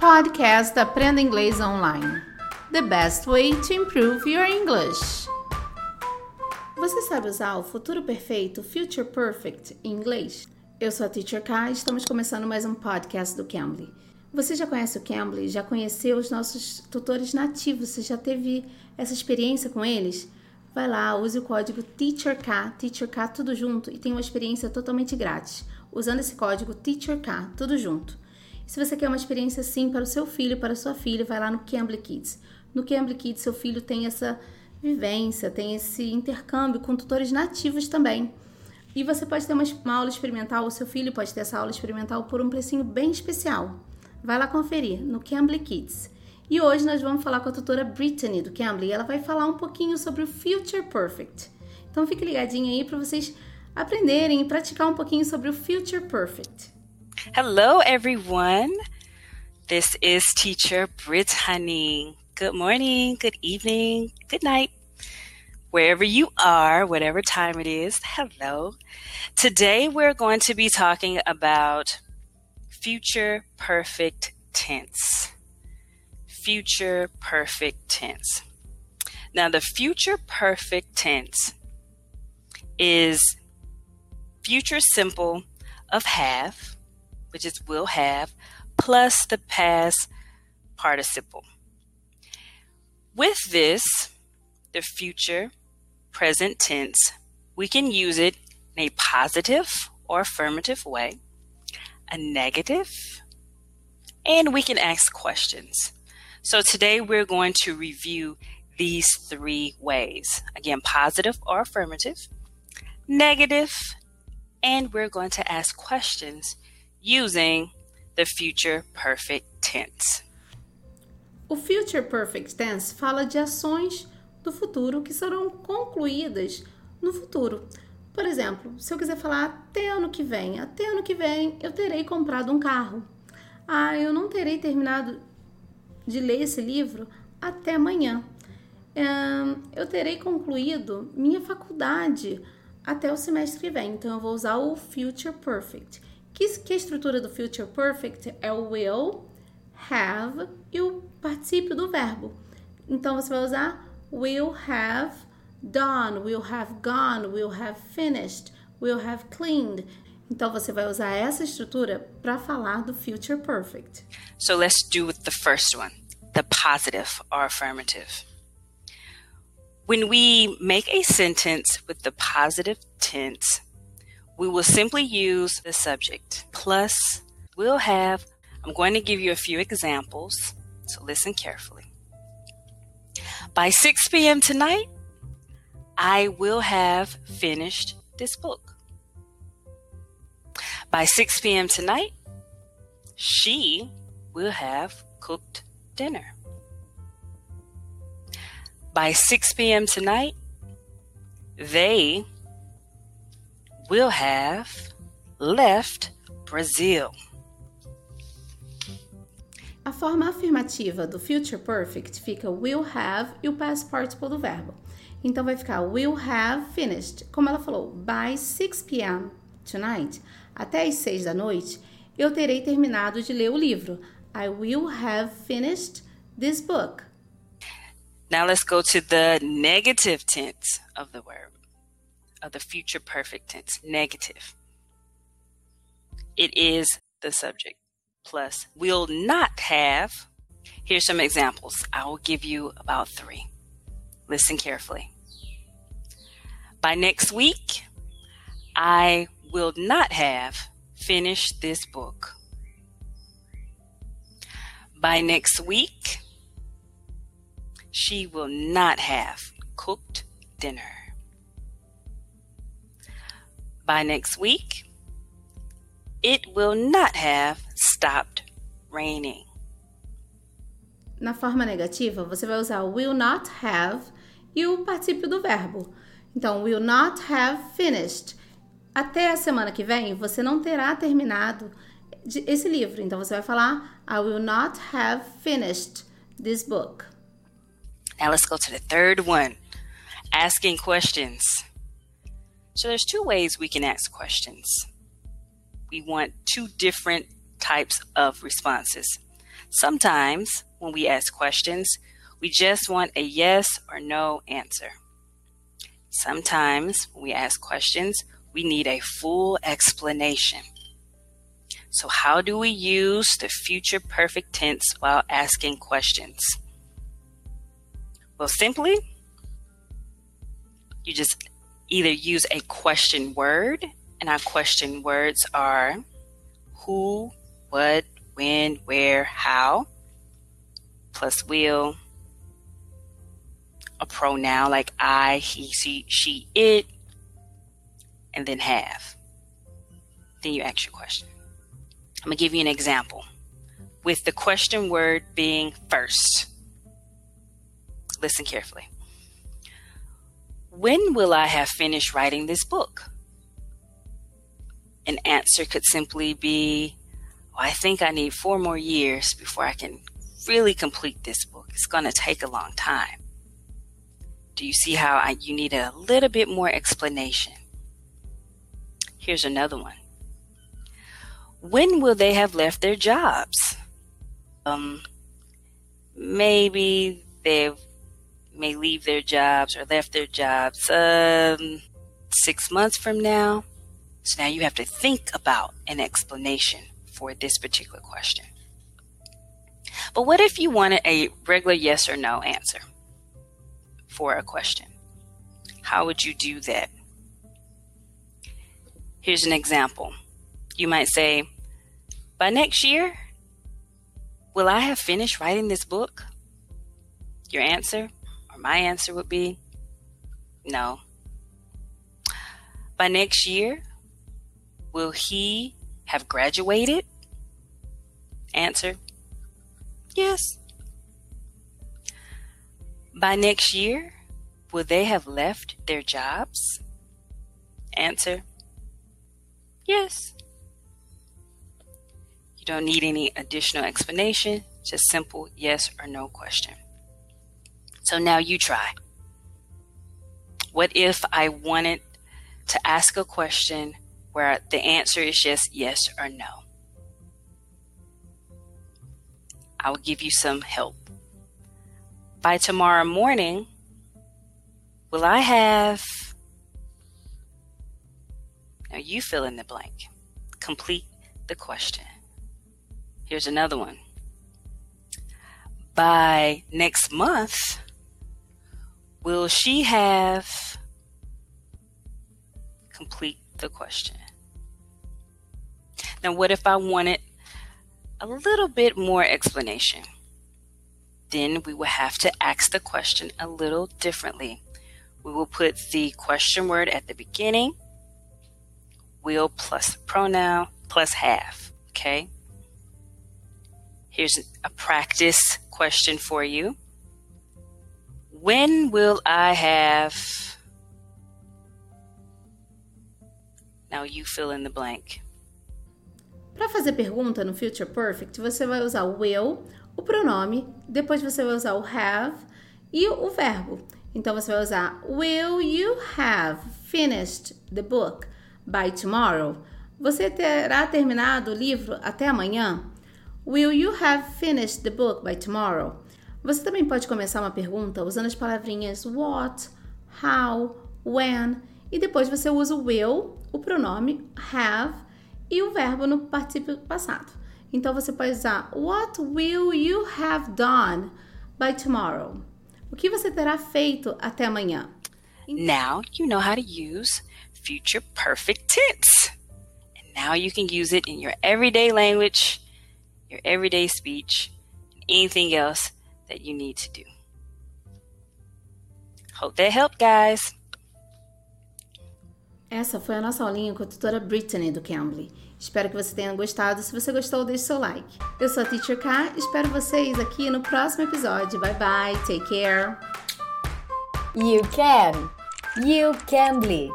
Podcast Aprenda Inglês Online. The best way to improve your English. Você sabe usar o futuro perfeito, future perfect, em inglês? Eu sou a Teacher K e estamos começando mais um podcast do Cambly. Você já conhece o Cambly? Já conheceu os nossos tutores nativos? Você já teve essa experiência com eles? Vai lá, use o código TEACHERK, TEACHERK tudo junto e tem uma experiência totalmente grátis, usando esse código TEACHERK tudo junto. Se você quer uma experiência assim para o seu filho, para a sua filha, vai lá no Cambly Kids. No Cambly Kids, seu filho tem essa vivência, tem esse intercâmbio com tutores nativos também. E você pode ter uma, uma aula experimental, o seu filho pode ter essa aula experimental por um precinho bem especial. Vai lá conferir no Cambly Kids. E hoje nós vamos falar com a tutora Brittany do Cambly. Ela vai falar um pouquinho sobre o Future Perfect. Então fique ligadinho aí para vocês aprenderem e praticar um pouquinho sobre o Future Perfect. Hello, everyone. This is teacher Brittany. Good morning, good evening, good night. Wherever you are, whatever time it is, hello. Today we're going to be talking about future perfect tense. Future perfect tense. Now, the future perfect tense is future simple of have which is will have, plus the past participle. With this, the future present tense, we can use it in a positive or affirmative way, a negative, and we can ask questions. So today we're going to review these three ways. Again, positive or affirmative, negative, and we're going to ask questions using the future perfect tense. O future perfect tense fala de ações do futuro que serão concluídas no futuro. Por exemplo, se eu quiser falar até ano que vem, até ano que vem eu terei comprado um carro. Ah, eu não terei terminado de ler esse livro até amanhã. eu terei concluído minha faculdade até o semestre que vem. Então eu vou usar o future perfect. Que, que a estrutura do future perfect é o will, have e o particípio do verbo. Então você vai usar will have done, will have gone, will have finished, will have cleaned. Então você vai usar essa estrutura para falar do future perfect. So let's do with the first one, the positive or affirmative. When we make a sentence with the positive tense, we will simply use the subject. Plus, we'll have, I'm going to give you a few examples, so listen carefully. By 6 p.m. tonight, I will have finished this book. By 6 p.m. tonight, she will have cooked dinner. By 6 p.m. tonight, they will have left Brazil. A forma afirmativa do future perfect fica will have e o past participle do verbo. Então vai ficar will have finished. Como ela falou, by 6 p.m. tonight, até as 6 da noite, eu terei terminado de ler o livro. I will have finished this book. Now let's go to the negative tense of the word of the future perfect tense, negative. It is the subject. Plus, will not have. Here's some examples. I will give you about three. Listen carefully. By next week, I will not have finished this book. By next week, she will not have cooked dinner by next week, it will not have stopped raining. Na forma negativa, você vai usar will not have e o particípio do verbo. Então, will not have finished. Até a semana que vem, você não terá terminado esse livro. Então, você vai falar I will not have finished this book. Now, let's go to the third one asking questions. So there's two ways we can ask questions. We want two different types of responses. Sometimes when we ask questions, we just want a yes or no answer. Sometimes when we ask questions, we need a full explanation. So, how do we use the future perfect tense while asking questions? Well, simply, you just either use a question word, and our question words are who, what, when, where, how, plus will, a pronoun like I, he, she, she, it, and then have. Then you ask your question. I'm going to give you an example with the question word being first. Listen carefully. When will I have finished writing this book? An answer could simply be, well, I think I need four more years before I can really complete this book. It's going to take a long time. Do you see how I, you need a little bit more explanation? Here's another one. When will they have left their jobs? Um, maybe they may leave their jobs or left their jobs um, six months from now. So now you have to think about an explanation for this particular question. But what if you wanted a regular yes or no answer for a question? How would you do that? Here's an example. You might say, By next year, will I have finished writing this book? Your answer, my answer, would be no. By next year, will he have graduated? Answer Yes. By next year, will they have left their jobs? Answer Yes. You don't need any additional explanation, just simple yes or no question. So now you try. What if I wanted to ask a question where the answer is just yes or no? I will give you some help. By tomorrow morning, will I have now you fill in the blank. Complete the question. Here's another one. By next month, will she have complete the question? Now, what if I wanted a little bit more explanation? Then we will have to ask the question a little differently. We will put the question word at the beginning will plus the pronoun plus have. Okay. Here's a practice question for you. When will I have? Now you fill in the blank. Para fazer pergunta no Future Perfect, você vai usar o will, o pronome, depois você vai usar o have e o verbo. Então você vai usar Will you have finished the book? by tomorrow? Você terá terminado o livro até amanhã? Will you have finished the book by tomorrow? Você também pode começar uma pergunta usando as palavrinhas what, how, when e depois você usa o will, o pronome have e o verbo no participio passado. Então você pode usar What will you have done by tomorrow? O que você terá feito até amanhã? Now you know how to use future perfect tense. And now you can use it in your everyday language, your everyday speech, anything else that you need to do. Hope that helped, guys. Essa foi a nossa aulinha com a tutora Brittany do Cambly. Espero que você tenha gostado. Se você gostou, deixe seu like. Eu sou a Teacher K. Espero vocês aqui no próximo episódio. Bye bye. Take care. You can. You Cambly.